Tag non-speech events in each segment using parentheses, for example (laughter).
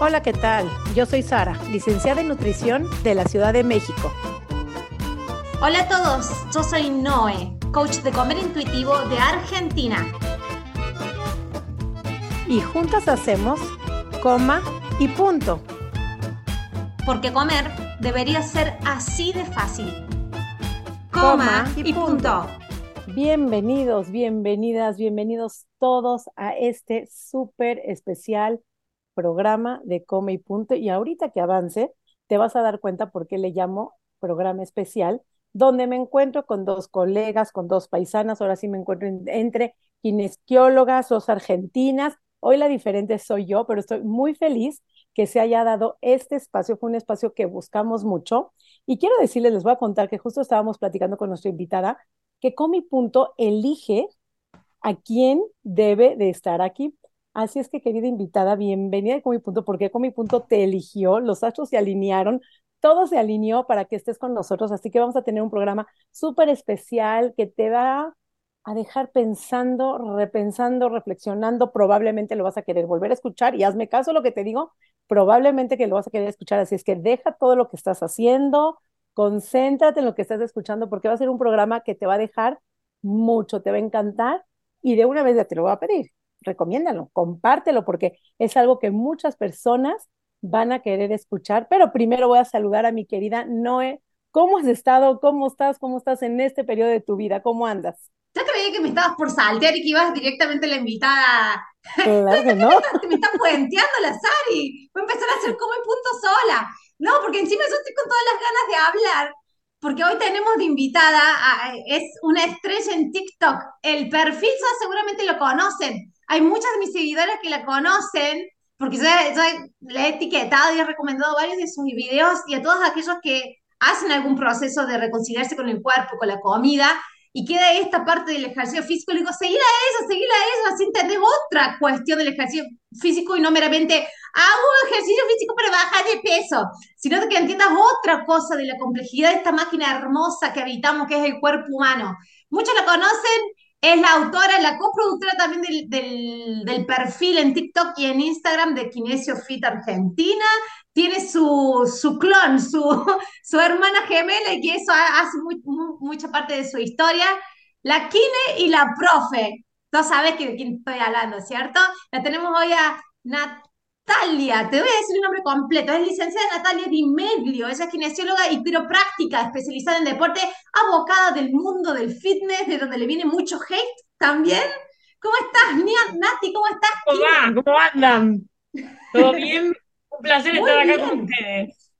Hola, ¿qué tal? Yo soy Sara, licenciada en nutrición de la Ciudad de México. Hola a todos, yo soy Noé, coach de comer intuitivo de Argentina. Y juntas hacemos coma y punto. Porque comer debería ser así de fácil. Coma, y, punto. Bienvenidos, bienvenidas, bienvenidos todos a este súper especial programa de Come y Punto. Y ahorita que avance, te vas a dar cuenta por qué le llamo programa especial, donde me encuentro con dos colegas, con dos paisanas. Ahora sí me encuentro entre kinesiólogas, dos argentinas. Hoy la diferente soy yo, pero estoy muy feliz que se haya dado este espacio. Fue un espacio que buscamos mucho. Y quiero decirles, les voy a contar que justo estábamos platicando con nuestra invitada, que Comi Punto elige a quién debe de estar aquí. Así es que, querida invitada, bienvenida a Comi Punto, porque Comi Punto te eligió, los astros se alinearon, todo se alineó para que estés con nosotros, así que vamos a tener un programa súper especial que te va a dejar pensando, repensando, reflexionando, probablemente lo vas a querer volver a escuchar y hazme caso lo que te digo, probablemente que lo vas a querer escuchar, así es que deja todo lo que estás haciendo, concéntrate en lo que estás escuchando porque va a ser un programa que te va a dejar mucho, te va a encantar y de una vez ya te lo voy a pedir recomiéndalo, compártelo, porque es algo que muchas personas van a querer escuchar. Pero primero voy a saludar a mi querida Noé. ¿Cómo has estado? ¿Cómo estás? ¿Cómo estás en este periodo de tu vida? ¿Cómo andas? Ya creí que me estabas por saltear y que ibas directamente a la invitada. Claro que no. (laughs) me está puenteando la Sari. Voy a empezar a hacer como en punto sola. No, porque encima yo estoy con todas las ganas de hablar porque hoy tenemos de invitada, es una estrella en TikTok. El perfil seguramente lo conocen. Hay muchas de mis seguidoras que la conocen, porque yo, le he etiquetado y he recomendado varios de sus videos y a todos aquellos que hacen algún proceso de reconciliarse con el cuerpo, con la comida, y queda esta parte del ejercicio físico, le digo, seguir a ella, seguir a ella, así entendés otra cuestión del ejercicio físico y no meramente hago ejercicio físico para bajar de peso, sino que entiendas otra cosa de la complejidad de esta máquina hermosa que habitamos, que es el cuerpo humano. Muchos la conocen, es la autora, la coproductora también del, del, perfil en TikTok y en Instagram de Kinesio Fit Argentina. Tiene su, su clon, su, (laughs) su hermana gemela y que eso hace mucha parte de su historia. La Kine y la profe. Tú sabes de quién estoy hablando, ¿cierto? La tenemos hoy a Nat Natalia, te voy a decir el nombre completo, es licenciada Natalia Di Meglio, ella es kinesióloga y quiropráctica especializada en deporte, abocada del mundo del fitness, de donde le viene mucho hate también. ¿Cómo estás, Nati? ¿Cómo estás? ¿Cómo va? ¿Cómo andan? ¿Todo (laughs) bien? Un placer estar acá con ustedes.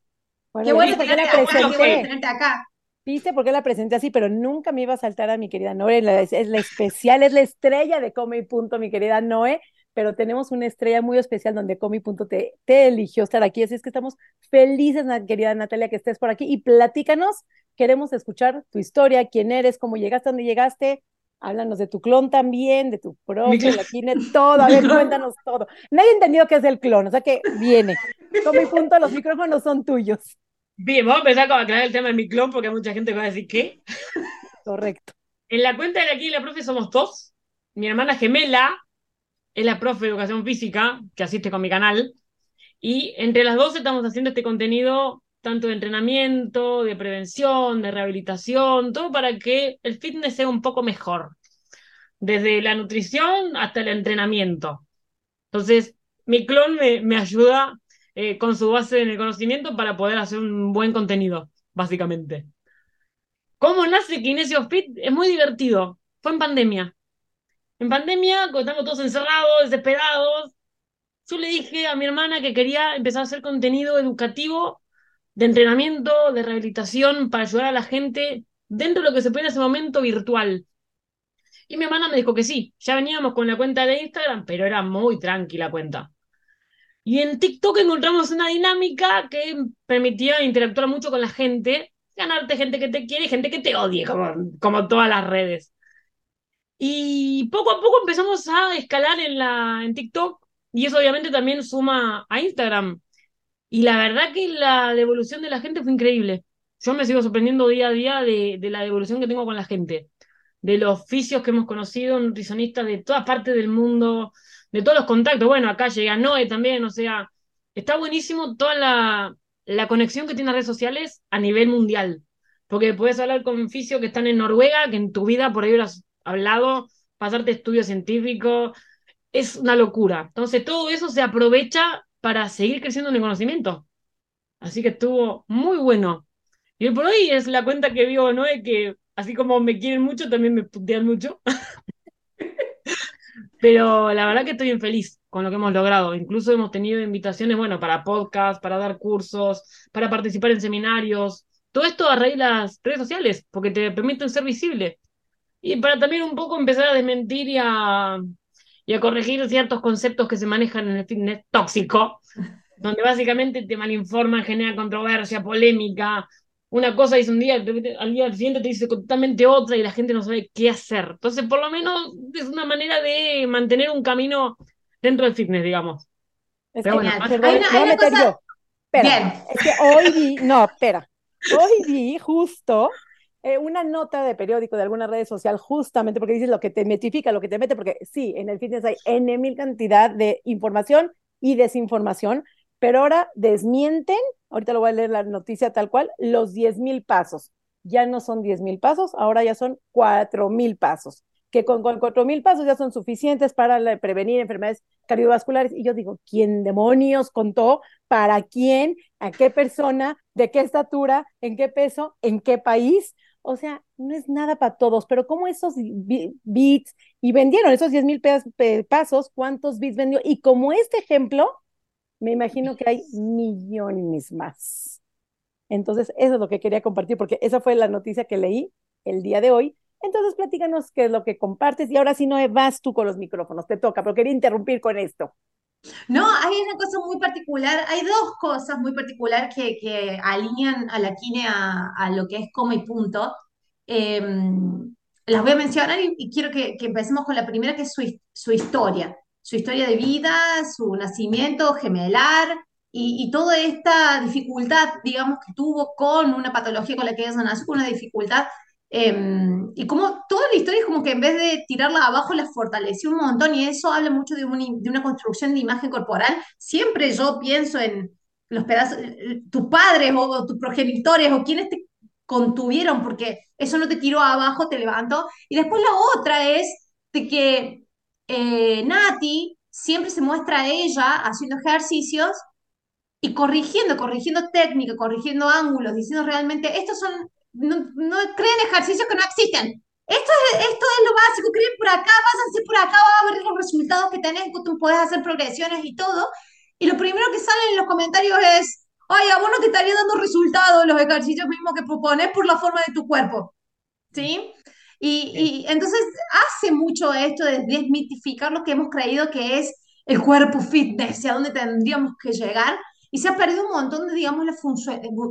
qué bueno que la presenté. acá. Viste por qué la presenté así, pero nunca me iba a saltar a mi querida Noé. Es la especial, es la estrella de Come y Punto, mi querida Noé pero tenemos una estrella muy especial donde Comi.te te, te eligió estar aquí. Así es que estamos felices, querida Natalia, que estés por aquí y platícanos. Queremos escuchar tu historia, quién eres, cómo llegaste, dónde llegaste. Háblanos de tu clon también, de tu propio, la tiene todo. A ver, cuéntanos todo. Nadie ha entendido qué es el clon, o sea que viene. Comi punto, los micrófonos son tuyos. Bien, vamos a empezar a aclarar el tema de mi clon porque mucha gente va a decir ¿qué? Correcto. En la cuenta de aquí, la profe, somos dos. Mi hermana gemela, es la profe de educación física que asiste con mi canal. Y entre las dos estamos haciendo este contenido tanto de entrenamiento, de prevención, de rehabilitación, todo para que el fitness sea un poco mejor, desde la nutrición hasta el entrenamiento. Entonces, mi clon me, ayuda eh, con su base en el conocimiento para poder hacer un buen contenido, básicamente. ¿Cómo nace Kinesio Fit? Es muy divertido. Fue en pandemia. En pandemia, cuando estamos todos encerrados, desesperados, yo le dije a mi hermana que quería empezar a hacer contenido educativo de entrenamiento, de rehabilitación, para ayudar a la gente dentro de lo que se puede en ese momento virtual. Y mi hermana me dijo que sí, ya veníamos con la cuenta de Instagram, pero era muy tranquila cuenta. Y en TikTok encontramos una dinámica que permitía interactuar mucho con la gente, ganarte gente que te quiere y gente que te odie, como, como todas las redes. Y poco a poco empezamos a escalar en, la, en TikTok y eso obviamente también suma a Instagram. Y la verdad que la devolución de la gente fue increíble. Yo me sigo sorprendiendo día a día de, de la devolución que tengo con la gente, de los oficios que hemos conocido, nutricionistas de todas partes del mundo, de todos los contactos. Bueno, acá llega Noé también, o sea, está buenísimo toda la, la conexión que tienen las redes sociales a nivel mundial. Porque puedes hablar con fisios que están en Noruega, que en tu vida por ahí hubieras hablado, pasarte estudios científicos, es una locura. Entonces todo eso se aprovecha para seguir creciendo en el conocimiento. Así que estuvo muy bueno. Y por hoy es la cuenta que vio Noé, que así como me quieren mucho, también me putean mucho. (laughs) Pero la verdad que estoy bien feliz con lo que hemos logrado. Incluso hemos tenido invitaciones, bueno, para podcast, para dar cursos, para participar en seminarios. Todo esto a raíz de las redes sociales, porque te permiten ser visible. Y para también un poco empezar a desmentir y a, y a corregir ciertos conceptos que se manejan en el fitness tóxico, (laughs) donde básicamente te malinforman, genera controversia, polémica, una cosa dice un día, al día siguiente te dice totalmente otra y la gente no sabe qué hacer. Entonces, por lo menos es una manera de mantener un camino dentro del fitness, digamos. Es Pero bueno, hay una, hay una cosa... Espera, es que hoy vi, no, espera, hoy vi justo eh, una nota de periódico de alguna red social justamente porque dices lo que te metifica, lo que te mete, porque sí, en el fitness hay N mil cantidad de información y desinformación, pero ahora desmienten, ahorita lo voy a leer la noticia tal cual, los 10 mil pasos. Ya no son 10 mil pasos, ahora ya son 4 mil pasos, que con, con 4 mil pasos ya son suficientes para prevenir enfermedades cardiovasculares. Y yo digo, ¿quién demonios contó? ¿Para quién? ¿A qué persona? ¿De qué estatura? ¿En qué peso? ¿En qué país? O sea, no es nada para todos, pero como esos bits y vendieron esos 10 mil pasos, ¿cuántos bits vendió? Y como este ejemplo, me imagino que hay millones más. Entonces, eso es lo que quería compartir, porque esa fue la noticia que leí el día de hoy. Entonces, platícanos qué es lo que compartes y ahora sí no vas tú con los micrófonos, te toca, pero quería interrumpir con esto. No, hay una cosa muy particular, hay dos cosas muy particulares que, que alinean a la Kine a, lo que es como y punto. Em, las voy a mencionar y, quiero que, empecemos con la primera, que es su, su historia su historia de vida, su nacimiento gemelar y, toda esta dificultad, digamos, que tuvo con una patología con la que ella nació, una dificultad. Em, y como toda la historia es como que en vez de tirarla abajo la fortaleció un montón y eso habla mucho de, de una construcción de imagen corporal. Siempre yo pienso en los pedazos, tus padres o, tus progenitores o quienes te contuvieron, porque eso no te tiró abajo, te levantó. Y después la otra es de que eh, Nati siempre se muestra a ella haciendo ejercicios y corrigiendo, corrigiendo técnica, corrigiendo ángulos, diciendo realmente, estos son, no, creen ejercicios que no existen. Esto es, esto es lo básico, creen por acá, váyanse por acá, va a ver los resultados que tenés, tú puedes hacer progresiones y todo. Y lo primero que sale en los comentarios es, ay, a vos no te estaría dando resultados los ejercicios mismos que propones por la forma de tu cuerpo. ¿Sí? Y, entonces hace mucho esto de desmitificar lo que hemos creído que es el cuerpo fitness y a dónde tendríamos que llegar. Y se ha perdido un montón de, digamos, la,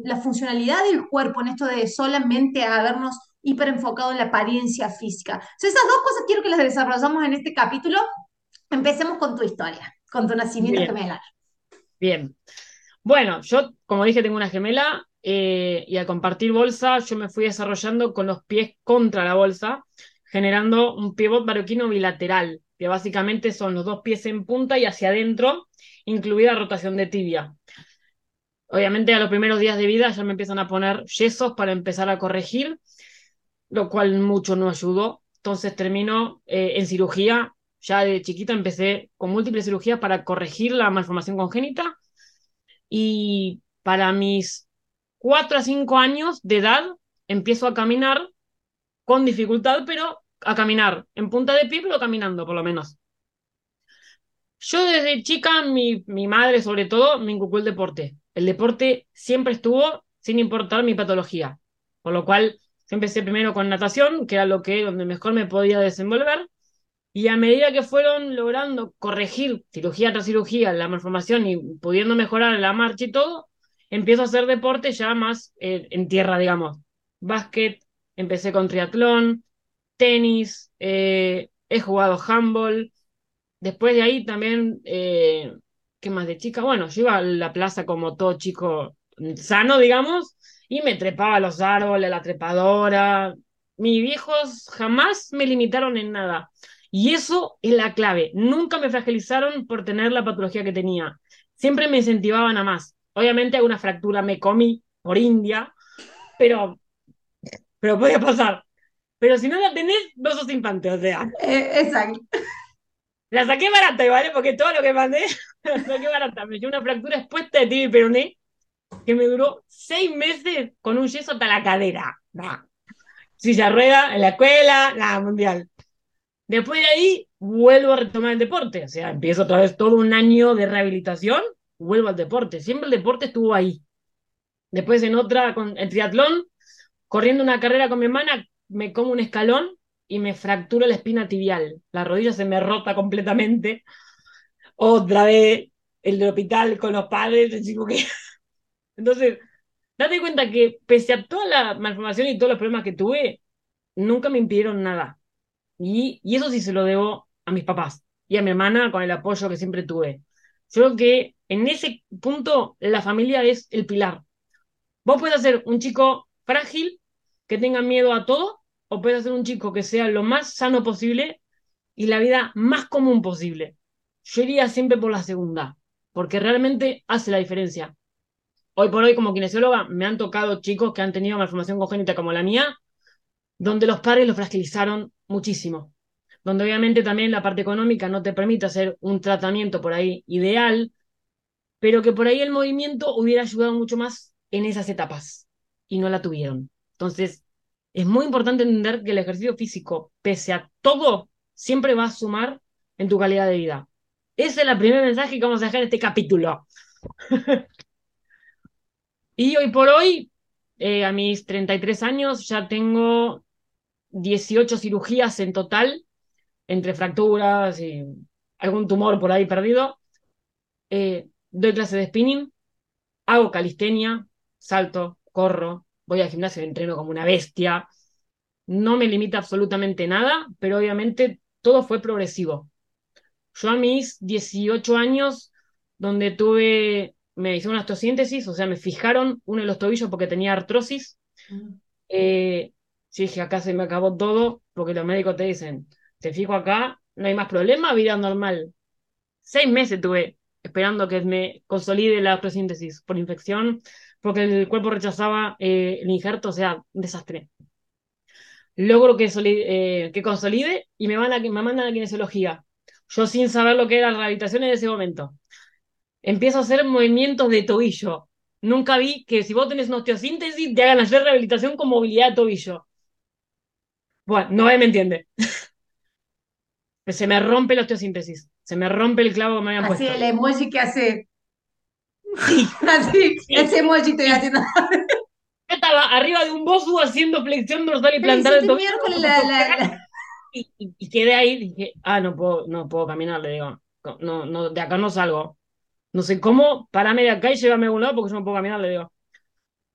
la funcionalidad del cuerpo en esto de solamente habernos hiper enfocado en la apariencia física. Entonces, esas dos cosas quiero que las desarrollamos en este capítulo. Empecemos con tu historia, con tu nacimiento gemelar. Bien. Bueno, yo, como dije, tengo una gemela eh, y al compartir bolsa yo me fui desarrollando con los pies contra la bolsa, generando un pivot baroquino bilateral, que básicamente son los dos pies en punta y hacia adentro, incluida rotación de tibia. Obviamente a los primeros días de vida ya me empiezan a poner yesos para empezar a corregir, lo cual mucho no ayudó. Entonces termino eh, en cirugía. Ya de chiquita empecé con múltiples cirugías para corregir la malformación congénita. Y para mis 4 a 5 años de edad empiezo a caminar con dificultad, pero a caminar, en punta de pie, pero caminando por lo menos. Yo desde chica, mi, mi madre sobre todo, me inculcó el deporte. El deporte siempre estuvo sin importar mi patología, por lo cual empecé primero con natación, que era lo que donde mejor me podía desenvolver, y a medida que fueron logrando corregir cirugía tras cirugía la malformación y pudiendo mejorar la marcha y todo, empiezo a hacer deporte ya más eh, en tierra, digamos. Básquet, empecé con triatlón, tenis, eh, he jugado handball. Después de ahí también, eh, ¿qué más de chica? Bueno, yo iba a la plaza como todo chico sano, digamos, y me trepaba a los árboles, la trepadora. Mis viejos jamás me limitaron en nada. Y eso es la clave. Nunca me fragilizaron por tener la patología que tenía siempre me incentivaban a más. Obviamente alguna fractura me comí por India, pero, pero podía pasar. Pero si no la tenés, no sos infante, o sea. Eh, exacto. La saqué barata, ¿vale? Porque todo lo que mandé, (laughs) la saqué barata. Me dio una fractura expuesta de tibia y peroné que me duró seis meses con un yeso hasta la cadera. Nah. Silla rueda en la escuela, nada, mundial. Después de ahí, vuelvo a retomar el deporte. O sea, empiezo otra vez todo un año de rehabilitación, vuelvo al deporte. Siempre el deporte estuvo ahí. Después en otra, con el triatlón, corriendo una carrera con mi hermana, me como un escalón y me fracturo la espina tibial. La rodilla se me rota completamente. Otra vez el del hospital con los padres, el chico que... (laughs) Entonces, date cuenta que pese a toda la malformación y todos los problemas que tuve, nunca me impidieron nada. Y, y eso sí se lo debo a mis papás y a mi hermana con el apoyo que siempre tuve. Yo creo que en ese punto la familia es el pilar. Vos puedes ser un chico frágil, que tenga miedo a todo, o puedes ser un chico que sea lo más sano posible y la vida más común posible. Yo iría siempre por la segunda, porque realmente hace la diferencia. Hoy por hoy, como kinesióloga, me han tocado chicos que han tenido malformación congénita como la mía, donde los padres los fragilizaron muchísimo, donde obviamente también la parte económica no te permite hacer un tratamiento por ahí ideal, pero que por ahí el movimiento hubiera ayudado mucho más en esas etapas y no la tuvieron. Entonces, es muy importante entender que el ejercicio físico, pese a todo, siempre va a sumar en tu calidad de vida. Ese es el primer mensaje que vamos a dejar en este capítulo. (laughs) y hoy por hoy, eh, a mis 33 años, ya tengo 18 cirugías en total, entre fracturas y algún tumor por ahí perdido. Eh, doy clase de spinning, hago calistenia, salto, corro, voy al gimnasio y entreno como una bestia. No me limita absolutamente nada, pero obviamente todo fue progresivo. Yo a mis 18 años, donde tuve, me hicieron una osteosíntesis, o sea, me fijaron uno de los tobillos porque tenía artrosis. Mm. Eh, sí, dije, acá se me acabó todo, porque los médicos te dicen, te fijo acá, no hay más problema, vida normal. Seis meses tuve esperando que me consolide la osteosíntesis por infección, porque el cuerpo rechazaba eh, el injerto, o sea, un desastre. Logro que, eh, que consolide y me, van a, me mandan a kinesiología. Yo sin saber lo que era la rehabilitación en ese momento. Empiezo a hacer movimientos de tobillo. Nunca vi que si vos tenés una osteosíntesis te hagan hacer rehabilitación con movilidad de tobillo. Bueno, no me entiende. (laughs) Se me rompe la osteosíntesis. Se me rompe el clavo que me habían puesto. Así el emoji que hace (laughs) Así, ese emoji estoy haciendo. (laughs) Yo estaba arriba de un bosu haciendo flexión dorsal y plantar el tobillo. Y, y, quedé ahí dije, ah, no puedo, no puedo caminar, le digo, no, no, de acá no salgo. No sé cómo, parame de acá y llévame a algún lado porque yo no puedo caminar, le digo.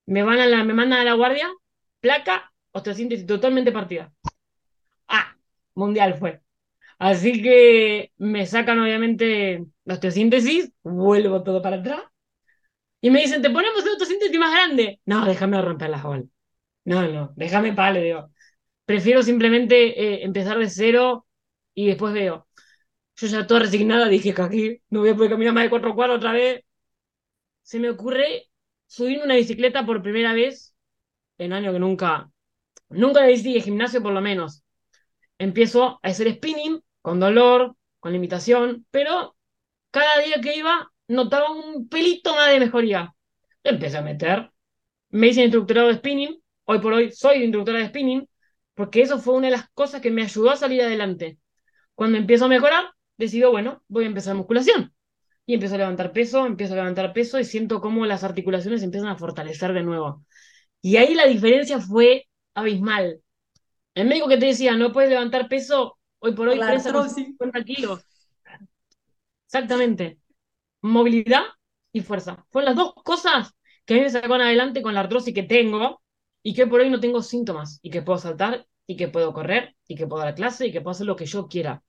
Me, van a la, me mandan a la guardia, placa, osteosíntesis totalmente partida. Ah, mundial fue. Así que me sacan obviamente la osteosíntesis, vuelvo todo para atrás y me dicen, ¿te ponemos el autosíntesis más grande? No, déjame romper la bolas. No, no, déjame para, le digo. Prefiero simplemente eh, empezar de cero y después veo. Yo ya toda resignada dije que aquí no voy a poder caminar más de cuatro cuadros otra vez. Se me ocurre subirme una bicicleta por primera vez en año que nunca, nunca le hice gimnasio por lo menos. Empiezo a hacer spinning con dolor, con limitación, pero cada día que iba notaba un pelito más de mejoría. Empecé a meter. Me hice instructorado de spinning. Hoy por hoy soy instructora de spinning, porque eso fue una de las cosas que me ayudó a salir adelante. Cuando empiezo a mejorar, decido, bueno, voy a empezar musculación. Y empiezo a levantar peso, empiezo a levantar peso y siento cómo las articulaciones empiezan a fortalecer de nuevo. Y ahí la diferencia fue abismal. El médico que te decía, no puedes levantar peso, hoy por hoy pesa 50 kilos. Exactamente movilidad y fuerza. Fueron las dos cosas que a mí me sacaron adelante con la artrosis que tengo y que por hoy no tengo síntomas y que puedo saltar y que puedo correr y que puedo dar clase y que puedo hacer lo que yo quiera.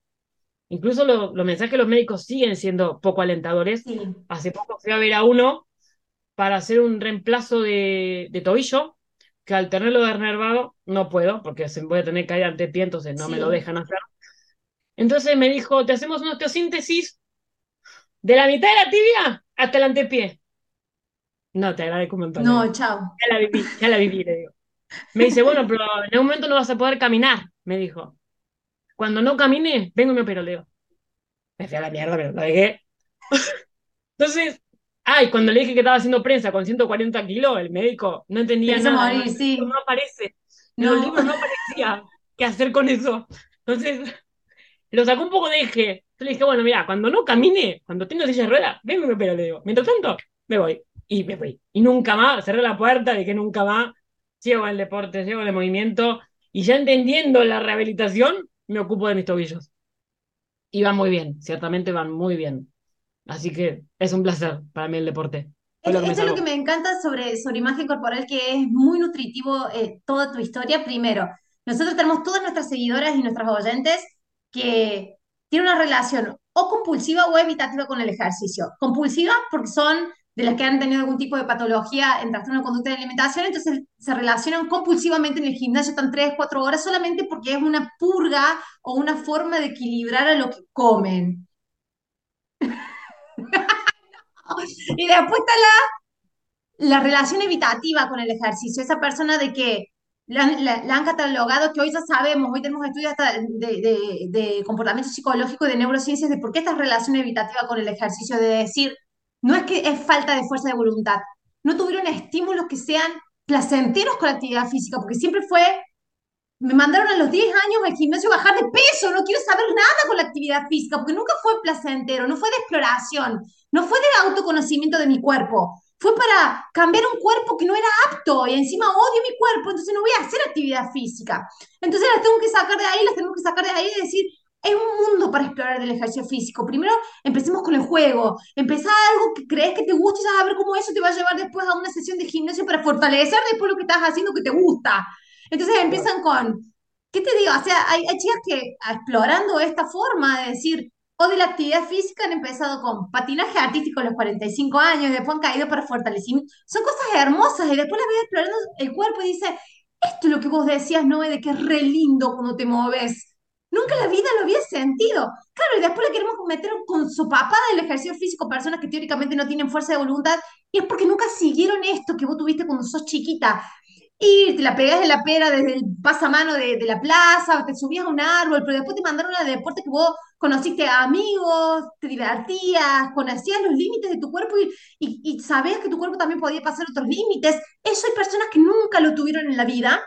Incluso los mensajes de los médicos siguen siendo poco alentadores. Hace poco fui a ver a uno para hacer un reemplazo de, tobillo, que al tenerlo nervado no puedo, porque se voy a tener que ir ante pie, entonces no me lo dejan hacer. Entonces me dijo, te hacemos una osteosíntesis de la mitad de la tibia hasta el antepié. No, te agradezco un montón. No, chao. Ya la viví, ya la viví, le digo. Me dice, bueno, pero en algún momento no vas a poder caminar, me dijo. Cuando no camine, vengo y me opero, Leo. Me fui a la mierda, pero lo dejé. (laughs) Entonces, ay, cuando le dije que estaba haciendo prensa con 140 kilos, el médico no entendía nada. Morir, sí. No aparece. No. los libros no aparecía qué hacer con eso. Entonces, lo sacó un poco de eje. Yo le dije, bueno, mira, cuando no camine, cuando tenga silla de ruedas, vengo y me opero, le digo. Mientras tanto, me voy. Y me fui. Y nunca más, cerré la puerta, dije nunca más, sigo en el deporte, sigo en el movimiento. Y ya entendiendo la rehabilitación, me ocupo de mis tobillos. Y van muy bien, ciertamente van muy bien. Así que es un placer para mí el deporte. Esto es lo que me encanta sobre, sobre imagen corporal, que es muy nutritivo eh, toda tu historia. Primero, nosotros tenemos todas nuestras seguidoras y nuestras oyentes que tienen una relación o compulsiva o evitativa con el ejercicio. Compulsiva porque son de las que han tenido algún tipo de patología en trastorno de conducta de alimentación, entonces se relacionan compulsivamente en el gimnasio, están 3, 4 horas solamente porque es una purga o una forma de equilibrar a lo que comen. (laughs) y después está la, la relación evitativa con el ejercicio, esa persona de que la, han catalogado, que hoy ya sabemos, hoy tenemos estudios de, de, comportamiento psicológico y de neurociencias de por qué esta relación evitativa con el ejercicio, de decir, no es que es falta de fuerza de voluntad, no tuvieron estímulos que sean placenteros con la actividad física, porque siempre fue, me mandaron a los 10 años al gimnasio a bajar de peso, no quiero saber nada con la actividad física, porque nunca fue placentero, no fue de exploración, no fue de autoconocimiento de mi cuerpo, fue para cambiar un cuerpo que no era apto y encima odio mi cuerpo, entonces no voy a hacer actividad física. Entonces las tengo que sacar de ahí, las tengo que sacar de ahí y decir, hay un mundo para explorar del ejercicio físico. Primero empecemos con el juego. Empezá algo que crees que te gusta y vas a ver cómo eso te va a llevar después a una sesión de gimnasio para fortalecer después lo que estás haciendo que te gusta. Entonces empiezan con, ¿qué te digo? O sea, hay, hay chicas que explorando esta forma de decir, o de la actividad física han empezado con patinaje artístico a los 45 años, después han caído para fortalecimiento. Son cosas hermosas y después las ves explorando el cuerpo y dice, esto es lo que vos decías, Noé, de que es re lindo cuando te mueves. Nunca en la vida lo había sentido. Claro, y después le queremos meter con su papá del ejercicio físico personas que teóricamente no tienen fuerza de voluntad y es porque nunca siguieron esto que vos tuviste cuando sos chiquita y te la pegás de la pera desde el pasamano de, la plaza, te subías a un árbol, pero después te mandaron a deporte que vos conociste a amigos, te divertías, conocías los límites de tu cuerpo y, y, y sabías que tu cuerpo también podía pasar otros límites. Eso hay personas que nunca lo tuvieron en la vida.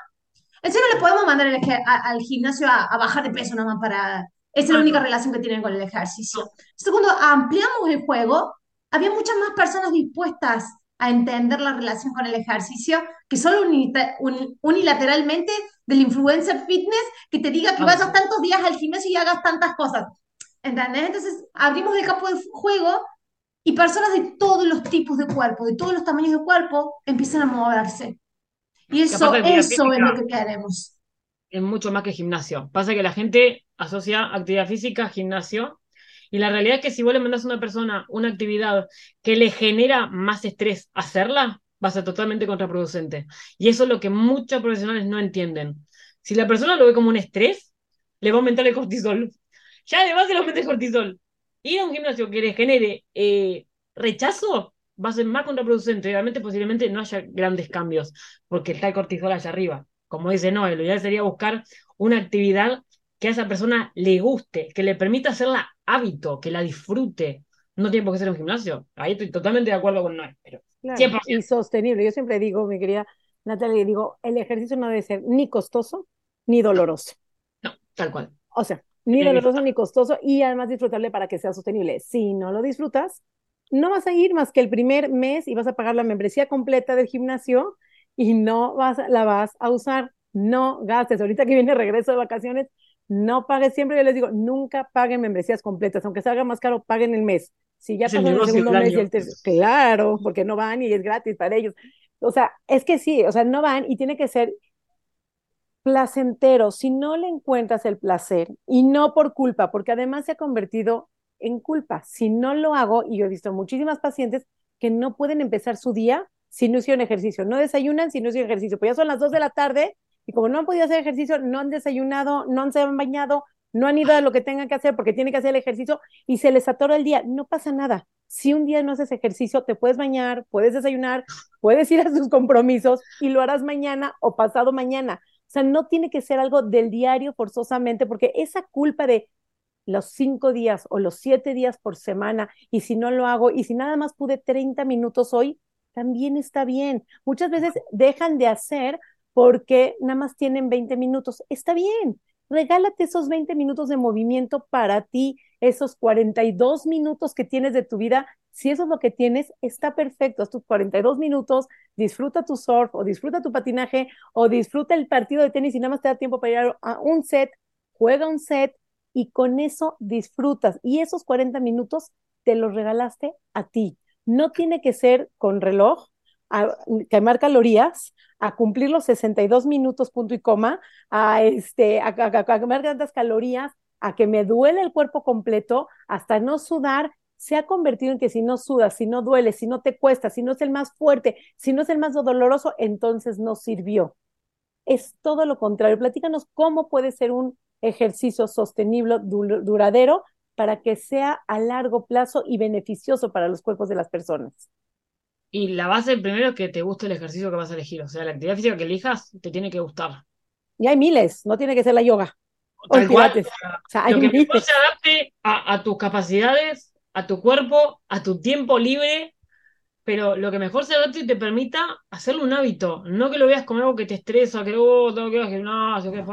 En serio, le podemos mandar al gimnasio a, bajar de peso nomás para... Esa es la única relación que tienen con el ejercicio. Entonces, cuando ampliamos el juego, había muchas más personas dispuestas a entender la relación con el ejercicio que solo unilateralmente del influencer fitness que te diga que vayas tantos días al gimnasio y hagas tantas cosas. ¿Entendés? Entonces abrimos el campo de juego y personas de todos los tipos de cuerpo, de todos los tamaños de cuerpo, empiezan a moverse. Y eso, eso es lo que queremos. Es mucho más que gimnasio. Pasa que la gente asocia actividad física a gimnasio y la realidad es que si vos le mandás a una persona una actividad que le genera más estrés hacerla, va a ser totalmente contraproducente. Y eso es lo que muchos profesionales no entienden. Si la persona lo ve como un estrés, le va a aumentar el cortisol. Ya además le aumenta el cortisol. Ir a un gimnasio que le genere eh, rechazo va a ser más contraproducente. Obviamente, posiblemente no haya grandes cambios, porque está el cortisol allá arriba. Como dice Noel, lo ideal sería buscar una actividad que a esa persona le guste, que le permita hacerla hábito, que la disfrute. No tiene por qué ser un gimnasio. Ahí estoy totalmente de acuerdo con Noé, pero Y sostenible. Yo siempre digo, mi querida Natalia, digo, el ejercicio no debe ser ni costoso ni doloroso. No, tal cual. O sea, ni doloroso ni costoso y además disfrutarle para que sea sostenible. Si no lo disfrutas, no vas a ir más que el primer mes y vas a pagar la membresía completa del gimnasio y no vas, la vas a usar. No gastes. Ahorita que viene regreso de vacaciones, no pagues, siempre yo les digo, nunca paguen membresías completas, aunque salga más caro, paguen el mes. Si ya pagan el segundo mes y el tercer, claro, porque no van y es gratis para ellos. O sea, es que sí, o sea, no van y tiene que ser placentero. Si no le encuentras el placer y no por culpa, porque además se ha convertido en culpa. Si no lo hago, y yo he visto muchísimas pacientes que no pueden empezar su día si no hicieron ejercicio, no desayunan si no hicieron ejercicio, pues ya son las dos de la tarde y como no han podido hacer ejercicio, no han desayunado, no han se han bañado, no han ido a lo que tengan que hacer porque tienen que hacer el ejercicio y se les atora el día. No pasa nada. Si un día no haces ejercicio, te puedes bañar, puedes desayunar, puedes ir a tus compromisos y lo harás mañana o pasado mañana. O sea, no tiene que ser algo del diario forzosamente porque esa culpa de los cinco días o los siete días por semana y si no lo hago y si nada más pude 30 minutos hoy, también está bien. Muchas veces dejan de hacer porque nada más tienen 20 minutos. Está bien, regálate esos 20 minutos de movimiento para ti, esos 42 minutos que tienes de tu vida. Si eso es lo que tienes, está perfecto. Tus 42 minutos, disfruta tu surf o disfruta tu patinaje o disfruta el partido de tenis y nada más te da tiempo para ir a un set, juega un set y con eso disfrutas. Y esos 40 minutos te los regalaste a ti. No tiene que ser con reloj, a quemar calorías, a cumplir los 62 minutos punto y coma, a, este, a, quemar tantas calorías, a que me duele el cuerpo completo, hasta no sudar, se ha convertido en que si no sudas, si no duele, si no te cuesta, si no es el más fuerte, si no es el más doloroso, entonces no sirvió. Es todo lo contrario. Platícanos cómo puede ser un ejercicio sostenible, duradero, para que sea a largo plazo y beneficioso para los cuerpos de las personas. Y la base primero es que te guste el ejercicio que vas a elegir. O sea, la actividad física que elijas te tiene que gustar. Y hay miles, no tiene que ser la yoga. Cual, o sea, lo que mejor se adapte a, a, tus capacidades, a tu cuerpo, a tu tiempo libre, pero lo que mejor se adapte y te permita hacerlo un hábito. No que lo veas como algo que te estresa, que oh, tengo que ir al gimnasio, que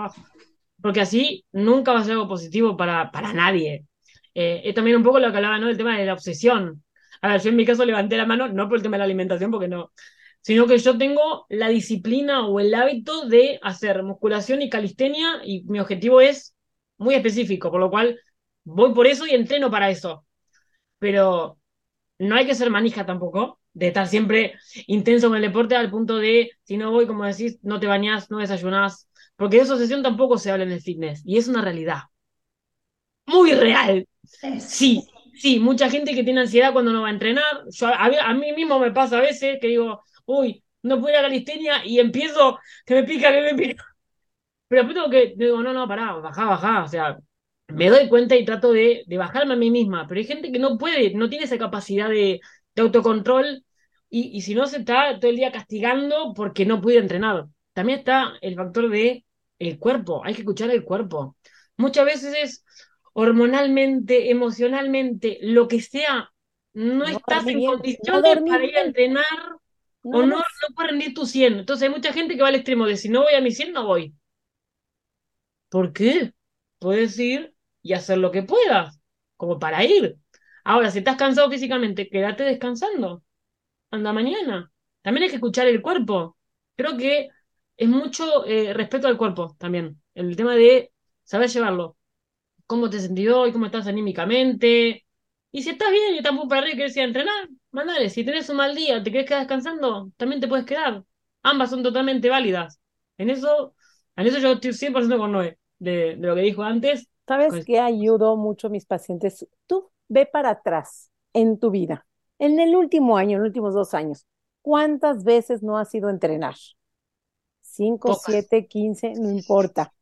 Porque así nunca va a ser algo positivo para, para nadie. Eh, es también un poco lo que hablaba, ¿no? Del tema de la obsesión. A ver, yo en mi caso levanté la mano, no por el tema de la alimentación, porque no, sino que yo tengo la disciplina o el hábito de hacer musculación y calistenia y mi objetivo es muy específico, por lo cual voy por eso y entreno para eso. Pero no hay que ser manija tampoco, de estar siempre intenso con el deporte al punto de, si no voy, como decís, no te bañás, no desayunás, porque de esa obsesión tampoco se habla en el fitness y es una realidad. Muy real. Sí, Sí, mucha gente que tiene ansiedad cuando no va a entrenar. Yo, a, mí mismo me pasa a veces que digo, uy, no puedo ir a la listenia y empiezo, que me pica, que me pica. Pero después tengo que, digo, no, no, pará, bajá, bajá. O sea, me doy cuenta y trato de, de bajarme a mí misma. Pero hay gente que no puede, no tiene esa capacidad de, de autocontrol y, y, si no se está todo el día castigando porque no puede entrenar. También está el factor de el cuerpo, hay que escuchar el cuerpo. Muchas veces es, hormonalmente, emocionalmente, lo que sea, no, estás en condiciones para ir a entrenar o no, no puedes rendir tu 100. Entonces hay mucha gente que va al extremo de si no voy a mi 100, no voy. ¿Por qué? Puedes ir y hacer lo que puedas, como para ir. Ahora, si estás cansado físicamente, quédate descansando. Anda mañana. También hay que escuchar el cuerpo. Creo que es mucho eh, respeto al cuerpo también. El tema de saber llevarlo cómo te sentís hoy, cómo estás anímicamente. Y si estás bien y estás muy para arriba y quieres ir a entrenar, mandale. Si tenés un mal día, te quieres quedar descansando, también te puedes quedar. Ambas son totalmente válidas. En eso, en eso yo estoy 100% con Noé, de, lo que dijo antes. ¿Sabes pues qué ayudó mucho a mis pacientes? Tú ve para atrás en tu vida. En el último año, en los últimos dos años, ¿cuántas veces no has ido a entrenar? Cinco, siete, quince, no importa.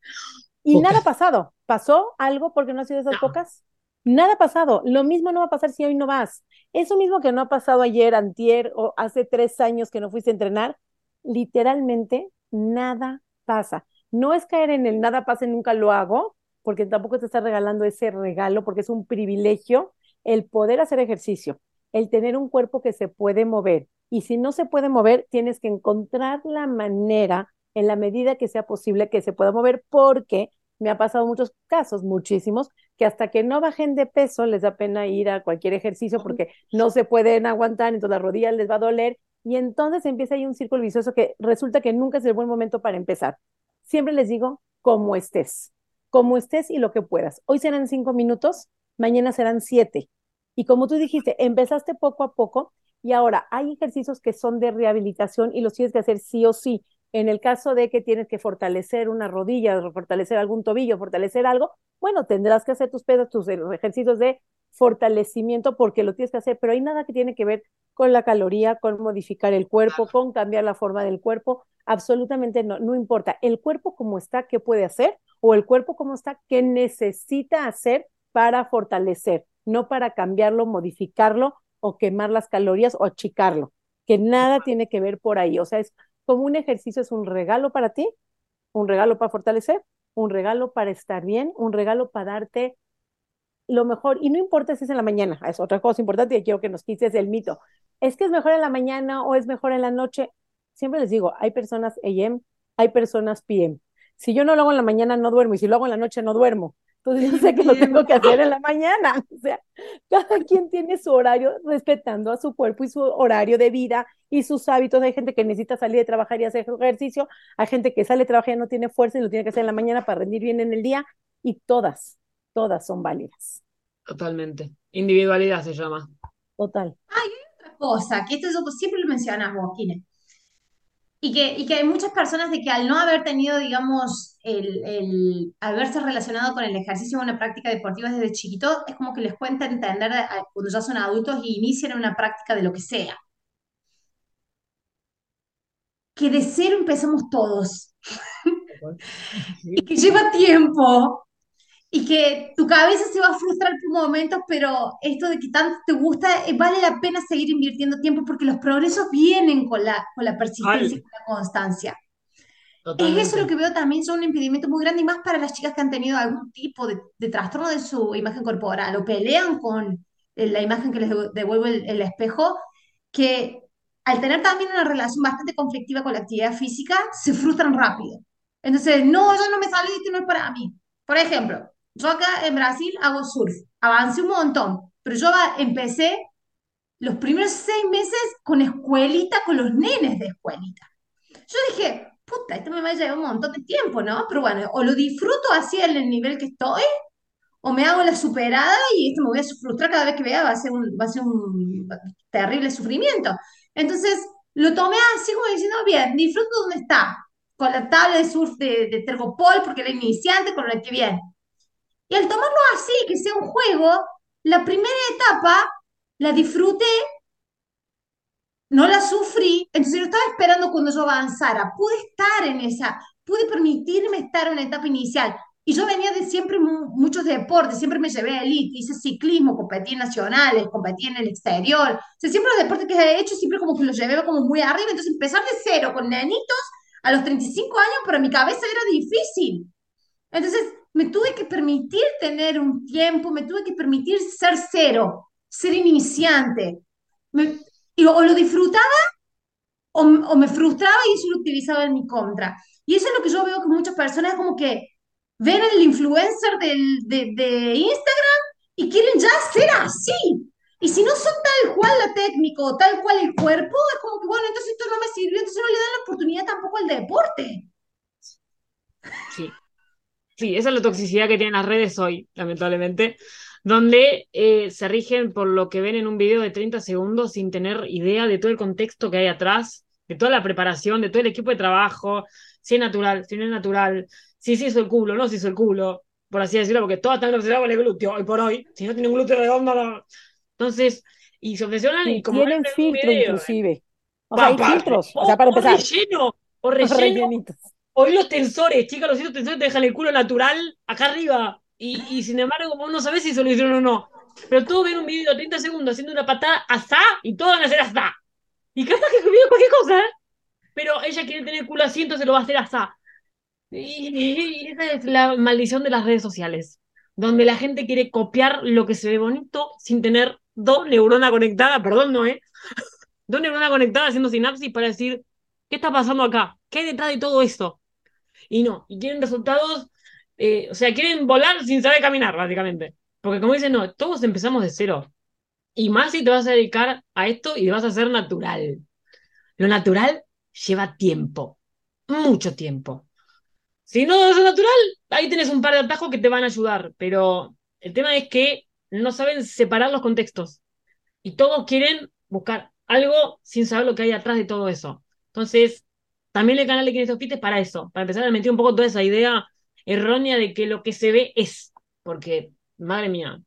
Y nada ha pasado. ¿Pasó algo porque no ha sido esas pocas? Nada ha pasado. Lo mismo no va a pasar si hoy no vas. Eso mismo que no ha pasado ayer, antier o hace tres años que no fuiste a entrenar, literalmente nada pasa. No es caer en el nada pasa nunca lo hago, porque tampoco te está regalando ese regalo, porque es un privilegio el poder hacer ejercicio, el tener un cuerpo que se puede mover. Y si no se puede mover, tienes que encontrar la manera, en la medida que sea posible, que se pueda mover, porque me ha pasado muchos casos, muchísimos, que hasta que no bajen de peso les da pena ir a cualquier ejercicio porque no se pueden aguantar, entonces las rodillas les va a doler y entonces empieza ahí un círculo vicioso que resulta que nunca es el buen momento para empezar. Siempre les digo, como estés, como estés y lo que puedas. Hoy serán cinco minutos, mañana serán siete. Y como tú dijiste, empezaste poco a poco y ahora hay ejercicios que son de rehabilitación y los tienes que hacer sí o sí. En el caso de que tienes que fortalecer una rodilla, fortalecer algún tobillo, fortalecer algo, bueno, tendrás que hacer tus pedos, tus ejercicios de fortalecimiento porque lo tienes que hacer, pero hay nada que tiene que ver con la caloría, con modificar el cuerpo, con cambiar la forma del cuerpo, absolutamente no, no importa. El cuerpo como está, ¿qué puede hacer? O el cuerpo cómo está, qué necesita hacer para fortalecer, no para cambiarlo, modificarlo o quemar las calorías o achicarlo, que nada tiene que ver por ahí. O sea, es como un ejercicio, es un regalo para ti, un regalo para fortalecer, un regalo para estar bien, un regalo para darte lo mejor. Y no importa si es en la mañana, es otra cosa importante y quiero que nos quites el mito. Es que es mejor en la mañana o es mejor en la noche. Siempre les digo, hay personas AM, hay personas PM. Si yo no lo hago en la mañana, no duermo, y si lo hago en la noche, no duermo. Entonces yo sé que lo (laughs) tengo que hacer en la mañana. (laughs) O sea, cada quien tiene su horario respetando a su cuerpo y su horario de vida y sus hábitos. Hay gente que necesita salir de trabajar y hacer ejercicio, hay gente que sale de trabajar y no tiene fuerza y lo tiene que hacer en la mañana para rendir bien en el día y todas, todas son válidas. Totalmente. Individualidad se llama. Total. Hay otra cosa, que esto es, siempre lo mencionas vos, Kine. Y que, y que hay muchas personas de que al no haber tenido, digamos, el, el haberse relacionado con el ejercicio o una práctica deportiva desde chiquito, es como que les cuenta entender cuando ya son adultos y inician una práctica de lo que sea. Que de cero empezamos todos. (laughs) y que lleva tiempo y que tu cabeza se va a frustrar por momentos, pero esto de que tanto te gusta, eh, vale la pena seguir invirtiendo tiempo porque los progresos vienen con la, con la persistencia y con la constancia. Es eso lo que veo también, son un impedimento muy grande y más para las chicas que han tenido algún tipo de, de trastorno de su imagen corporal o pelean con eh, la imagen que les devuelve el, el espejo, que al tener también una relación bastante conflictiva con la actividad física, se frustran rápido. Entonces, no, yo no me salí, esto no es para mí. Por ejemplo, yo acá en Brasil hago surf, avancé un montón, pero yo empecé los primeros seis meses con escuelita, con los nenes de escuelita. Yo dije, puta, esto me va a llevar un montón de tiempo, ¿no? Pero bueno, o lo disfruto así en el nivel que estoy, o me hago la superada y esto me voy a frustrar cada vez que vea, va a ser un, va a ser un terrible sufrimiento. Entonces, lo tomé así como diciendo, bien, disfruto donde está, con la tabla de surf de, de Tergopol, porque era iniciante, con la que viene. Y al tomarlo así, que sea un juego, la primera etapa la disfruté, no la sufrí, entonces yo estaba esperando cuando yo avanzara. Pude estar en esa, pude permitirme estar en la etapa inicial. Y yo venía de siempre muchos deportes, siempre me llevé a elite, hice ciclismo, competí en nacionales, competí en el exterior. O sea, siempre los deportes que he hecho, siempre como que los llevé como muy arriba. Entonces empezar de cero con nenitos a los 35 años para mi cabeza era difícil. Entonces me tuve que permitir tener un tiempo, me tuve que permitir ser cero, ser iniciante. y, o lo disfrutaba o, o, me frustraba y eso lo utilizaba en mi contra. Y eso es lo que yo veo que muchas personas como que ven el influencer de, de Instagram y quieren ya ser así. Y si no son tal cual la técnica o tal cual el cuerpo, es como que, bueno, entonces esto no me sirvió, entonces no le dan la oportunidad tampoco al deporte. Sí, Sí, esa es la toxicidad que tienen las redes hoy, lamentablemente, donde eh, se rigen por lo que ven en un video de 30 segundos sin tener idea de todo el contexto que hay atrás, de toda la preparación, de todo el equipo de trabajo, si es natural, si no es natural, si se hizo el culo, no se hizo el culo, por así decirlo, porque todas están obsesionadas con el glúteo hoy por hoy. Si no tienen un glúteo redondo, no. Entonces, y se obsesionan y como tienen filtro inclusive. O sea, hay filtros, o, sea, para empezar. (laughs) O relleno, o relleno. Hoy los tensores, chicas, los tensores te dejan el culo natural acá arriba. Y, sin embargo, vos no sabés si se lo hicieron o no. Pero todos ven un video de 30 segundos haciendo una patada asá y todos van a hacer asá. Y capaz que video cualquier cosa, ¿eh? Pero ella quiere tener el culo así, entonces lo va a hacer asá. Y, esa es la maldición de las redes sociales, donde la gente quiere copiar lo que se ve bonito sin tener dos neuronas conectadas, perdón, no, ¿eh? (laughs) Dos neuronas conectadas haciendo sinapsis para decir, ¿qué está pasando acá? ¿Qué hay detrás de todo esto? Y no, y quieren resultados, eh, o sea, quieren volar sin saber caminar, básicamente. Porque como dicen, no, todos empezamos de cero. Y más si te vas a dedicar a esto y vas a hacer natural. Lo natural lleva tiempo, mucho tiempo. Si no es natural, ahí tienes un par de atajos que te van a ayudar, pero el tema es que no saben separar los contextos y todos quieren buscar algo sin saber lo que hay atrás de todo eso. Entonces, también el canal de Quienes es para eso, para empezar a meter un poco toda esa idea errónea de que lo que se ve es, porque, madre mía,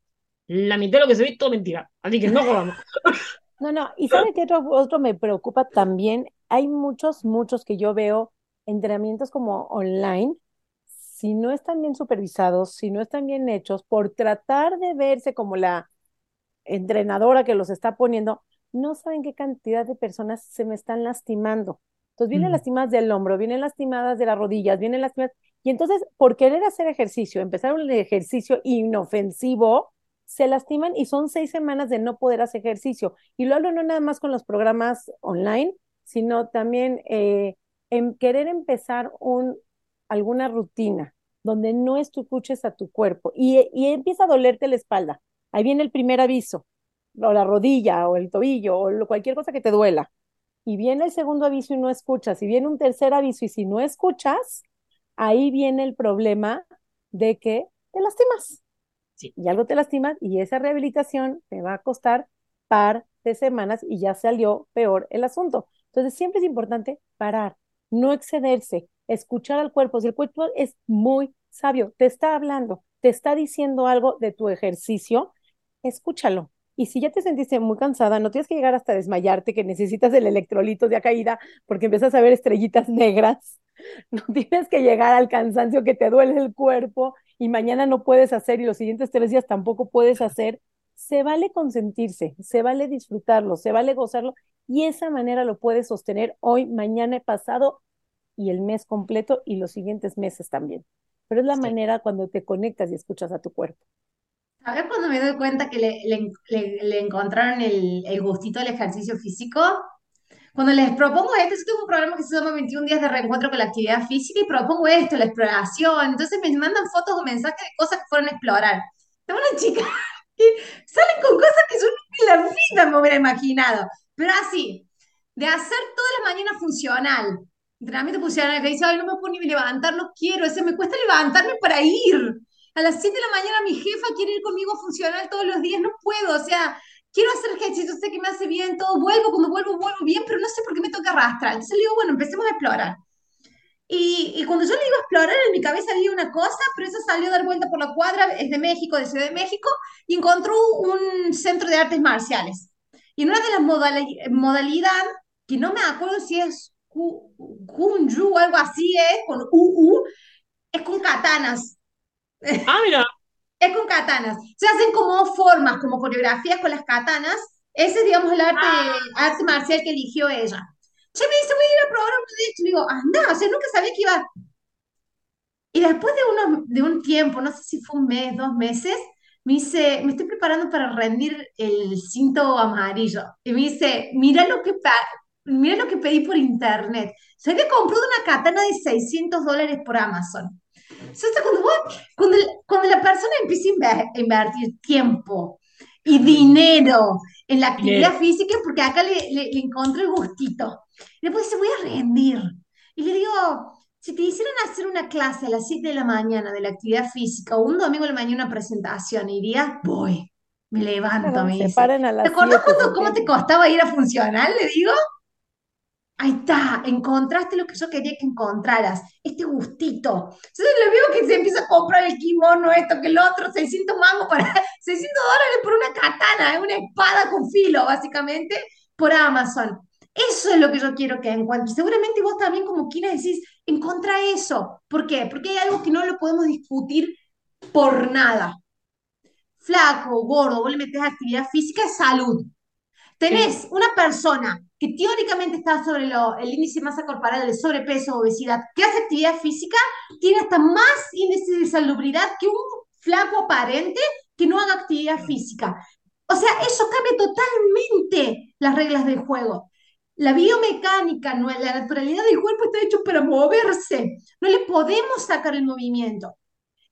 la mitad de lo que se ve es todo mentira, así que no jugamos. (laughs) No, no, y ¿sabe qué otro, otro me preocupa también? Hay muchos, muchos que yo veo entrenamientos como online, si no están bien supervisados, si no están bien hechos, por tratar de verse como la entrenadora que los está poniendo, no saben qué cantidad de personas se me están lastimando. Entonces vienen lastimadas del hombro, vienen lastimadas de las rodillas, vienen lastimadas. Y entonces, por querer hacer ejercicio, empezar un ejercicio inofensivo, se lastiman y son seis semanas de no poder hacer ejercicio. Y lo hablo no nada más con los programas online, sino también eh, en querer empezar un, alguna rutina donde no escuches a tu cuerpo y, y empieza a dolerte la espalda. Ahí viene el primer aviso, o la rodilla, o el tobillo, o cualquier cosa que te duela. Y viene el segundo aviso y no escuchas. Y viene un tercer aviso y si no escuchas, ahí viene el problema de que te lastimas. Y algo te lastima y esa rehabilitación te va a costar par de semanas y ya salió peor el asunto. Entonces siempre es importante parar, no excederse, escuchar al cuerpo. Si el cuerpo es muy sabio, te está hablando, te está diciendo algo de tu ejercicio, escúchalo. Y si ya te sentiste muy cansada, no tienes que llegar hasta desmayarte, que necesitas el electrolito de caída porque empiezas a ver estrellitas negras. (laughs) No tienes que llegar al cansancio que te duele el cuerpo y mañana no puedes hacer y los siguientes tres días tampoco puedes hacer. Se vale consentirse, se vale disfrutarlo, se vale gozarlo y esa manera lo puedes sostener hoy, mañana, pasado y el mes completo y los siguientes meses también. Pero es la manera cuando te conectas y escuchas a tu cuerpo. ¿Sabes cuando me doy cuenta que le, le, encontraron el, el, gustito al ejercicio físico? Cuando les propongo esto, yo tengo un programa que se llama 21 días de reencuentro con la actividad física y propongo esto, la exploración. Entonces me mandan fotos o mensajes de cosas que fueron a explorar. Tengo una chica (laughs) que salen con cosas que yo nunca en la vida me hubiera imaginado. Pero así, de hacer toda la mañana funcional, entrenamiento funcional, que dice, ay, no me puedo ni levantar, no quiero, ese me cuesta levantarme para ir. A las 7 de la mañana mi jefa quiere ir conmigo a funcionar todos los días, no puedo, o sea, quiero hacer ejercicio, sé que me hace bien, todo, vuelvo, cuando vuelvo, vuelvo bien, pero no sé por qué me toca arrastrar. Entonces le digo, bueno, empecemos a explorar. Y, y, cuando yo le a explorar, en mi cabeza había una cosa, pero esa salió a dar vuelta por la cuadra, es de México, de Ciudad de México, y encontró un centro de artes marciales. Y en una de las modalidades, que no me acuerdo si es Kunju o algo así, es con UU, es con katanas. Ah, mira. (laughs) es con katanas. Se hacen como formas, como coreografías con las katanas. Ese es, digamos, el arte, ah. arte marcial que eligió ella. Che, me dice, voy a ir a probar uno de estos. Le digo, anda, o sea, nunca sabía que iba. Y después de, uno, de un tiempo, no sé si fue un mes, dos meses, me dice, me estoy preparando para rendir el cinto amarillo. Y me dice, mira lo que, mira lo que pedí por internet. Se había comprado una katana de 600 dólares por Amazon. Entonces, cuando, cuando, cuando la persona empieza a invertir tiempo y dinero en la actividad física, porque acá le, le, encontré el gustito. Y después dice, voy a rendir. Y le digo, si te hicieran hacer una clase a las 7 de la mañana de la actividad física o un domingo de la mañana una presentación, irías, voy, me levanto, me dice. ¿Te acuerdas cuando, cómo te costaba ir a funcionar? Le digo. Ahí está, encontraste lo que yo quería que encontraras, este gustito. Entonces le veo que se empieza a comprar el kimono, esto, que el otro, 600 mangos para, (laughs) 600 dólares por una katana, una espada con filo, básicamente, por Amazon. Eso es lo que yo quiero que encuentres. Seguramente vos también como quieras decís, encontra eso. ¿Por qué? Porque hay algo que no lo podemos discutir por nada. Flaco, gordo, vos le metes actividad física, es salud. Tenés una persona que teóricamente está sobre el índice de masa corporal de sobrepeso o obesidad, que hace actividad física, tiene hasta más índice de salubridad que un flaco aparente que no haga actividad física. O sea, eso cambia totalmente las reglas del juego. La biomecánica, la naturalidad del cuerpo está hecho para moverse. No le podemos sacar el movimiento.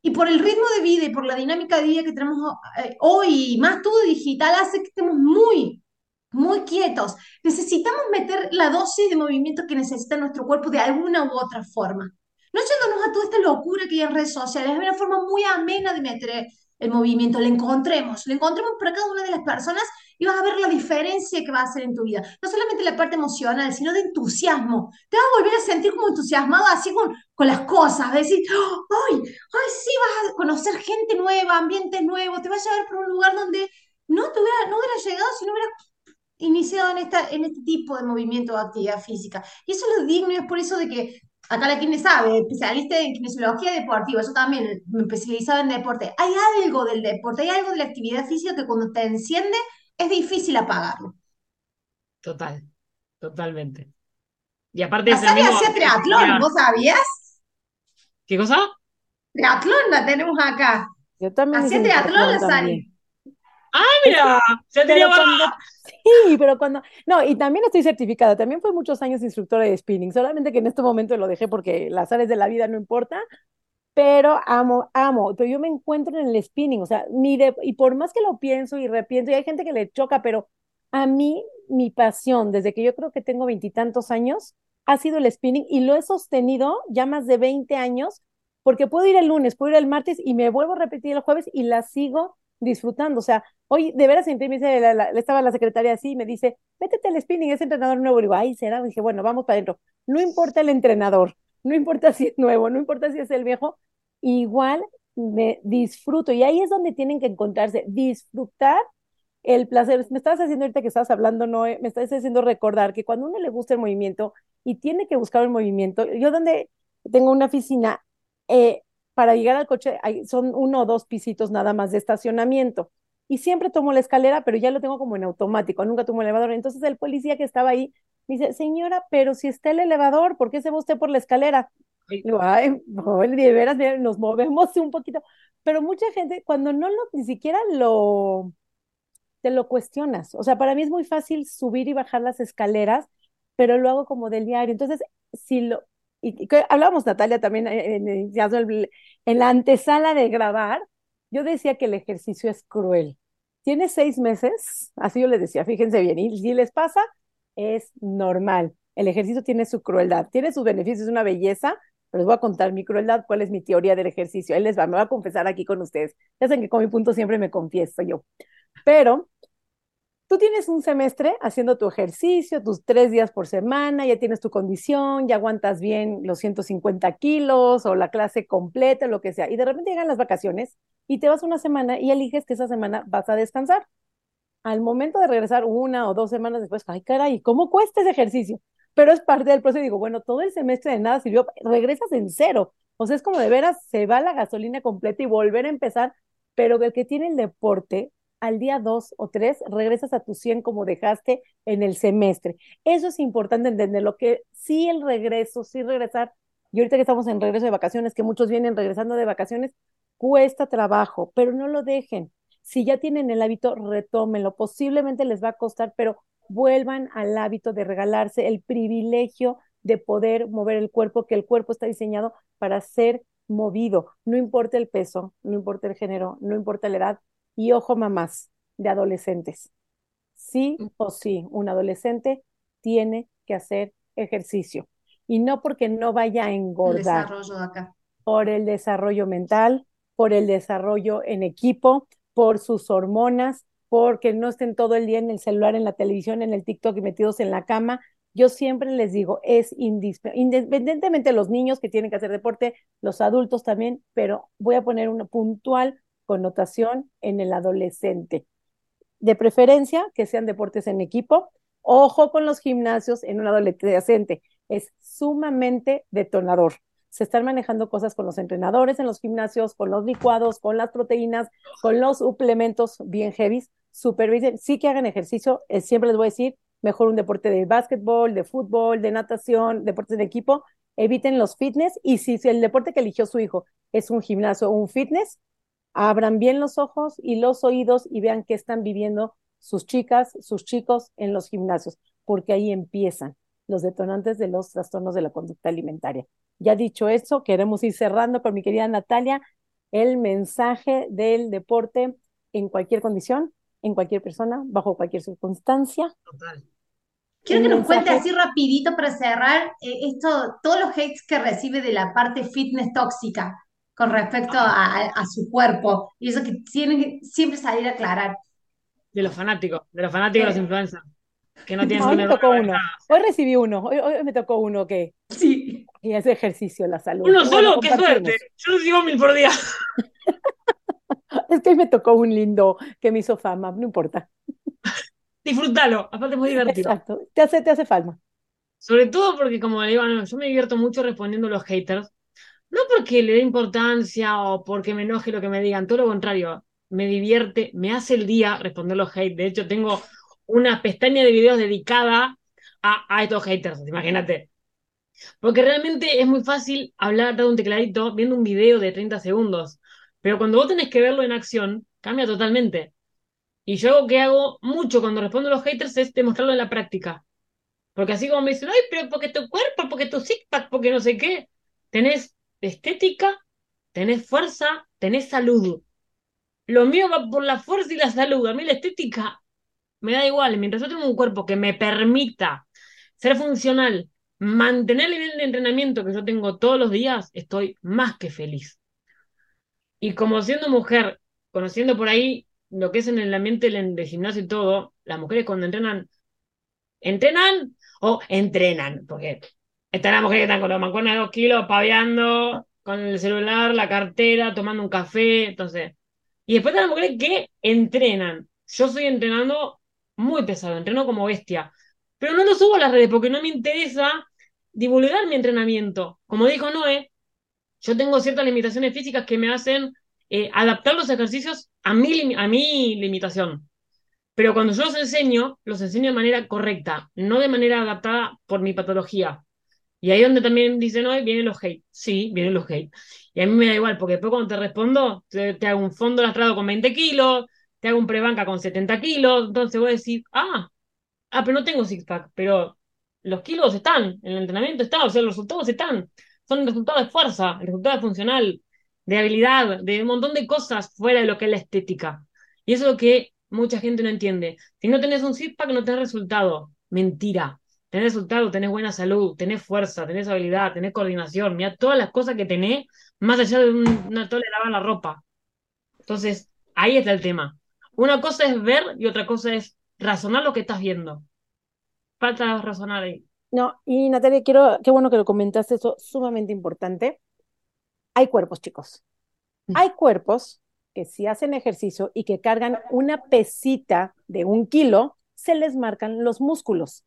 Y por el ritmo de vida y por la dinámica de vida que tenemos eh, hoy, más todo digital, hace que estemos muy muy quietos. Necesitamos meter la dosis de movimiento que necesita nuestro cuerpo de alguna u otra forma. No yéndonos a toda esta locura que hay en redes sociales, es una forma muy amena de meter el movimiento, le encontremos, le encontremos para cada una de las personas y vas a ver la diferencia que va a hacer en tu vida. No solamente la parte emocional, sino de entusiasmo. Te vas a volver a sentir como entusiasmado así con, con las cosas, decir, ¡ay! ¡ay! Sí, vas a conocer gente nueva, ambientes nuevos, te vas a llevar por un lugar donde no, te hubiera, no hubiera llegado si no hubiera iniciado en, esta, en este tipo de movimiento de actividad física. Y eso es lo digno y es por eso de que acá la quien sabe, especialista en kinesiología deportiva, yo también me especializaba en deporte. Hay algo del deporte, hay algo de la actividad física que cuando te enciende es difícil apagarlo. Total, totalmente. Y aparte es el mismo. hacía triatlón, ¿vos sabías? ¿Qué cosa? Triatlón la tenemos acá. Yo también Hacía triatlón la Sari. Ah, mira, ya tenía cuando, (laughs) sí, pero cuando, no, y también estoy certificada, también fue muchos años instructora de spinning, solamente que en este momento lo dejé porque las áreas de la vida no importa, pero amo, amo, pero yo me encuentro en el spinning, o sea, mi de, y por más que lo pienso y repienso, y hay gente que le choca, pero a mí, mi pasión, desde que yo creo que tengo veintitantos años, ha sido el spinning y lo he sostenido ya más de 20 años, porque puedo ir el lunes, puedo ir el martes y me vuelvo a repetir el jueves y la sigo disfrutando, o sea, Hoy, de veras, me dice, la, estaba la secretaria así, me dice, métete al spinning, es entrenador nuevo. Y digo, ay, será. Dije, bueno, vamos para adentro. No importa el entrenador, no importa (laughs) si es nuevo, no importa si es el viejo, igual me disfruto. Y ahí es donde tienen que encontrarse, disfrutar el placer. Me estabas haciendo ahorita que estabas hablando, no, me estás haciendo recordar que cuando uno le gusta el movimiento y tiene que buscar el movimiento, yo donde tengo una oficina, eh, para llegar al coche hay, son uno o dos pisitos nada más de estacionamiento y siempre tomo la escalera, pero ya lo tengo como en automático, nunca tomo el elevador. Entonces el policía que estaba ahí me dice, señora, pero si está el elevador, ¿por qué se va usted por la escalera? Y digo, ay, de veras, nos movemos un poquito. Pero mucha gente, cuando no lo, ni siquiera lo, te lo cuestionas. O sea, para mí es muy fácil subir y bajar las escaleras, pero lo hago como del diario. Entonces, si lo, y, hablábamos, Natalia, también en, en, en la antesala de grabar, yo decía que el ejercicio es cruel. Tiene seis meses, así yo les decía, fíjense bien, y si les pasa, es normal. El ejercicio tiene su crueldad, tiene sus beneficios, es una belleza, pero les voy a contar mi crueldad, cuál es mi teoría del ejercicio. Él les va, me va a confesar aquí con ustedes. Ya saben que con mi punto siempre me confieso yo. Pero tú tienes un semestre haciendo tu ejercicio, tus tres días por semana, ya tienes tu condición, ya aguantas bien los 150 kilos o la clase completa, lo que sea, y de repente llegan las vacaciones y te vas una semana y eliges que esa semana vas a descansar. Al momento de regresar una o dos semanas después, ay caray, ¿cómo cuesta ese ejercicio? Pero es parte del proceso. Digo, bueno, todo el semestre de nada sirvió, regresas en cero. O sea, es como de veras, se va la gasolina completa y volver a empezar, pero el que tiene el deporte, al día dos o tres, regresas a tu 100 como dejaste en el semestre. Eso es importante entender, lo que sí el regreso, sí regresar, y ahorita que estamos en regreso de vacaciones, que muchos vienen regresando de vacaciones, cuesta trabajo, pero no lo dejen. Si ya tienen el hábito, retómenlo. Posiblemente les va a costar, pero vuelvan al hábito de regalarse el privilegio de poder mover el cuerpo, que el cuerpo está diseñado para ser movido. No importa el peso, no importa el género, no importa la edad. Y ojo, mamás de adolescentes. Sí o sí, un adolescente tiene que hacer ejercicio. Y no porque no vaya a engordar. El acá. Por el desarrollo mental, por el desarrollo en equipo, por sus hormonas, porque no estén todo el día en el celular, en la televisión, en el TikTok y metidos en la cama. Yo siempre les digo, es indispensable, independientemente de los niños que tienen que hacer deporte, los adultos también, pero voy a poner una puntual connotación en el adolescente. De preferencia, que sean deportes en equipo. Ojo con los gimnasios en un adolescente, es sumamente detonador se están manejando cosas con los entrenadores en los gimnasios, con los licuados, con las proteínas, con los suplementos bien heavy. Supervisen, sí que hagan ejercicio, eh, siempre les voy a decir, mejor un deporte de básquetbol, de fútbol, de natación, deportes de equipo, eviten los fitness y si, el deporte que eligió su hijo es un gimnasio o un fitness, abran bien los ojos y los oídos y vean qué están viviendo sus chicas, sus chicos en los gimnasios, porque ahí empiezan los detonantes de los trastornos de la conducta alimentaria. Ya dicho eso, queremos ir cerrando con mi querida Natalia el mensaje del deporte en cualquier condición, en cualquier persona, bajo cualquier circunstancia. Total. Quiero que nos cuente así rapidito para cerrar eh, esto, todos los hates que recibe de la parte fitness tóxica con respecto a, su cuerpo y eso que tienen que siempre salir a aclarar. De los fanáticos, de los fanáticos de los influencers. Que no tienen hoy me tocó uno. Hoy recibí uno. Hoy, hoy, me tocó uno que. Sí. Y hace ejercicio la salud. Uno solo, bueno, qué suerte. Yo lo sigo mil por día. (laughs) es que hoy me tocó un lindo que me hizo fama, no importa. Disfrútalo, aparte es muy divertido. Exacto, te hace, te hace fama. Sobre todo porque, como le digo, no, yo me divierto mucho respondiendo a los haters. No porque le dé importancia o porque me enoje lo que me digan, todo lo contrario. Me divierte, me hace el día responder los haters. De hecho, tengo una pestaña de videos dedicada a, a estos haters, imagínate. Porque realmente es muy fácil hablar de un tecladito viendo un video de 30 segundos. Pero cuando vos tenés que verlo en acción, cambia totalmente. Y yo algo que hago mucho cuando respondo a los haters es demostrarlo en la práctica. Porque así como me dicen, ay, pero porque tu cuerpo, porque tu six pack, porque no sé qué, tenés estética, tenés fuerza, tenés salud. Lo mío va por la fuerza y la salud. A mí la estética me da igual. Mientras yo tengo un cuerpo que me permita ser funcional, mantener el nivel de entrenamiento que yo tengo todos los días, estoy más que feliz. Y como siendo mujer, conociendo por ahí lo que es en el ambiente del gimnasio y todo, las mujeres cuando entrenan, entrenan o entrenan, porque están las mujeres que están con los mancuernos de dos kilos, paveando, con el celular, la cartera, tomando un café, entonces. Y después están las mujeres que entrenan. Yo estoy entrenando muy pesado, entreno como bestia. Pero no lo subo a las redes porque no me interesa divulgar mi entrenamiento. Como dijo Noé, yo tengo ciertas limitaciones físicas que me hacen eh, adaptar los ejercicios a mi, a mi limitación. Pero cuando yo los enseño, los enseño de manera correcta, no de manera adaptada por mi patología. Y ahí donde también dicen, no, vienen los hate. Sí, vienen los hate. Y a mí me da igual, porque después cuando te respondo, te, hago un fondo lastrado con 20 kilos, te hago un prebanca con 70 kilos, entonces voy a decir, ah, ah, pero no tengo six-pack, pero los kilos están, el entrenamiento está, o sea, los resultados están. Son resultados de fuerza, el resultado funcional, de habilidad, de un montón de cosas fuera de lo que es la estética. Y eso es lo que mucha gente no entiende. Si no tenés un six-pack, no tenés resultado. Mentira. Tenés resultado, tenés buena salud, tenés fuerza, tenés habilidad, tenés coordinación. Mira todas las cosas que tenés, más allá de una toalla de lavar la ropa. Entonces, ahí está el tema. Una cosa es ver y otra cosa es razonar lo que estás viendo. Falta razonar ahí. No, y Natalia, quiero, qué bueno que lo comentaste, eso sumamente importante. Hay cuerpos, chicos. Mm. Hay cuerpos que si hacen ejercicio y que cargan una pesita de un kilo, se les marcan los músculos.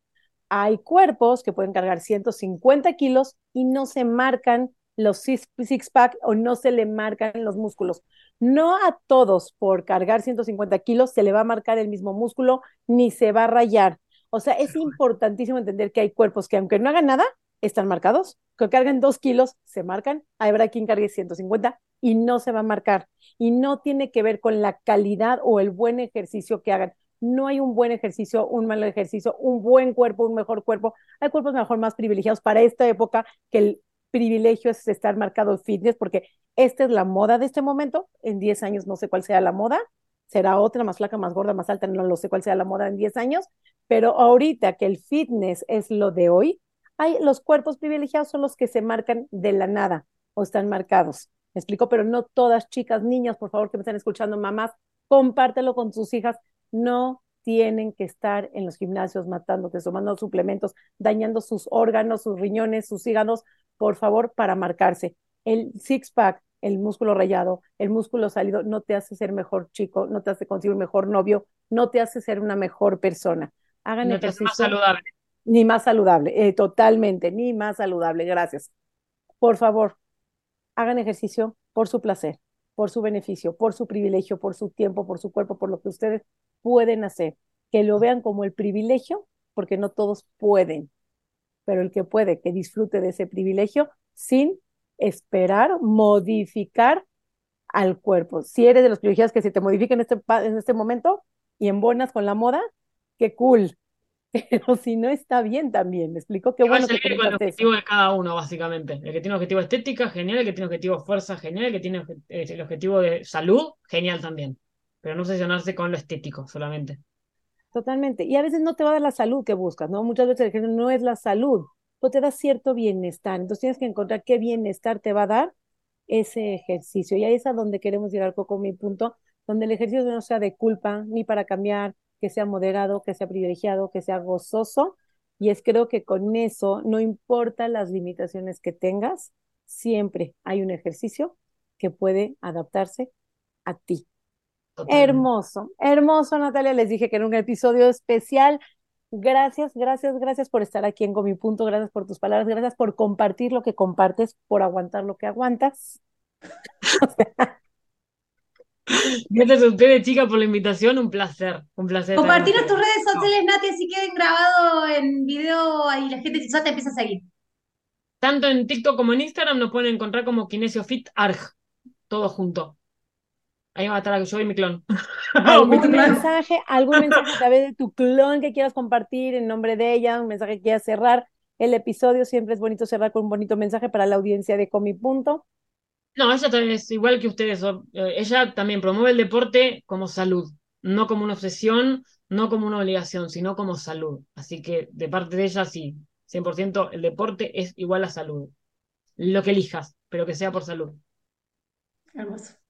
Hay cuerpos que pueden cargar 150 kilos y no se marcan los six, pack o no se le marcan los músculos. No a todos por cargar 150 kilos se le va a marcar el mismo músculo ni se va a rayar. O sea, es importantísimo entender que hay cuerpos que aunque no hagan nada, están marcados, que cargan dos kilos, se marcan, habrá quien cargue 150 y no se va a marcar. Y no tiene que ver con la calidad o el buen ejercicio que hagan. No hay un buen ejercicio, un mal ejercicio, un buen cuerpo, un mejor cuerpo. Hay cuerpos mejor más privilegiados para esta época que el privilegio es estar marcado fitness, porque esta es la moda de este momento. En 10 años no sé cuál sea la moda, será otra más flaca, más gorda, más alta, no lo sé cuál sea la moda en 10 años, pero ahorita que el fitness es lo de hoy, hay, los cuerpos privilegiados son los que se marcan de la nada o están marcados. Me explico, pero no todas chicas, niñas, por favor, que me están escuchando, mamás, compártelo con sus hijas. No tienen que estar en los gimnasios matándote, tomando suplementos, dañando sus órganos, sus riñones, sus hígados, por favor, para marcarse. El six-pack, el músculo rayado, el músculo salido, no te hace ser mejor chico, no te hace conseguir un mejor novio, no te hace ser una mejor persona. Hagan no ejercicio. más saludable. Ni más saludable, eh, totalmente, ni más saludable, gracias. Por favor, hagan ejercicio por su placer, por su beneficio, por su privilegio, por su tiempo, por su cuerpo, por lo que ustedes pueden hacer. Que lo vean como el privilegio, porque no todos pueden, pero el que puede, que disfrute de ese privilegio sin esperar modificar al cuerpo. Si eres de los privilegiados que se te modifica en este, en este momento y en bonas con la moda, qué cool. (laughs) Pero si no está bien también, me explico qué bueno que el objetivo de cada uno, básicamente. El que tiene objetivo estética, genial. El que tiene objetivo fuerza, genial. El que tiene eh, el objetivo de salud, genial también. Pero no obsesionarse con lo estético solamente. Totalmente. Y a veces no te va a dar la salud que buscas, ¿no? Muchas veces el no es la salud, pero te da cierto bienestar. Entonces tienes que encontrar qué bienestar te va a dar ese ejercicio. Y ahí es a donde queremos llegar, Coco, mi punto, donde el ejercicio no sea de culpa, ni para cambiar, que sea moderado, que sea privilegiado, que sea gozoso. Y es creo que con eso, no importa las limitaciones que tengas, siempre hay un ejercicio que puede adaptarse a ti. Hermoso, hermoso, Natalia. Les dije que era un episodio especial. Gracias, gracias, gracias por estar aquí en Comi Punto, gracias por tus palabras, gracias por compartir lo que compartes, por aguantar lo que aguantas. (laughs) Gracias a ustedes, chicas, por la invitación. Un placer, un placer. Compartir tus redes sociales, Nati, así queden grabados en video y la gente si te empieza a seguir. Tanto en TikTok como en Instagram nos pueden encontrar como Kinesio Arg, todo junto. Ahí va a estar yo y mi clon. (laughs) ¿Algún mensaje, algún mensaje a través de tu clon que quieras compartir en nombre de ella, un mensaje que quieras cerrar el episodio? Siempre es bonito cerrar con un bonito mensaje para la audiencia de Comi Punto. No, ella también es igual que ustedes. Eh, ella también promueve el deporte como salud, no como una obsesión, no como una obligación, sino como salud. Así que de parte de ella, sí, 100% el deporte es igual a salud. Lo que elijas, pero que sea por salud. Hermoso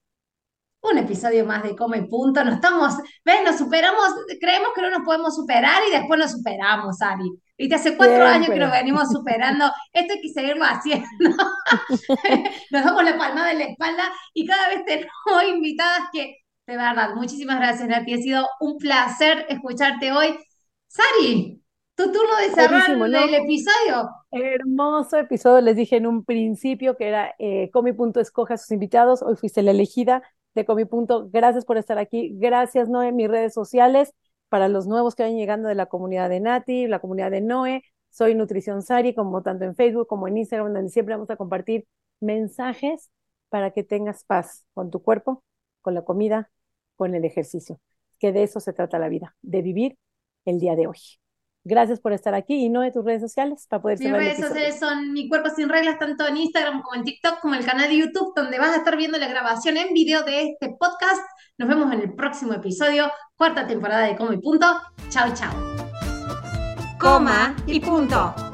un episodio más de Come Punto. Nos estamos, ¿ves? Nos superamos, creemos que no nos podemos superar y después nos superamos, Ari. Viste, hace cuatro años que nos venimos superando. Esto hay que seguirlo haciendo. (laughs) nos damos la palmada en la espalda y cada vez tenemos invitadas que, de verdad, muchísimas gracias, Nati. Ha sido un placer escucharte hoy. Sari, tu turno de cerrar el episodio. Hermoso episodio. Les dije en un principio que era eh, Comi Punto escoge a sus invitados. Hoy fuiste la elegida de Comi Punto. Gracias por estar aquí. Gracias, Noé, mis redes sociales para los nuevos que vayan llegando de la comunidad de Nati, la comunidad de Noé. Soy Nutrición Sari, como tanto en Facebook como en Instagram, donde siempre vamos a compartir mensajes para que tengas paz con tu cuerpo, con la comida, con el ejercicio. Que de eso se trata la vida, de vivir el día de hoy. Gracias por estar aquí y no de tus redes sociales para poder Mis redes sociales son Mi Cuerpo Sin Reglas, tanto en Instagram como en TikTok, como el canal de YouTube, donde vas a estar viendo la grabación en video de este podcast. Nos vemos en el próximo episodio, cuarta temporada de Coma y Punto. Chao, chao. Coma y Punto.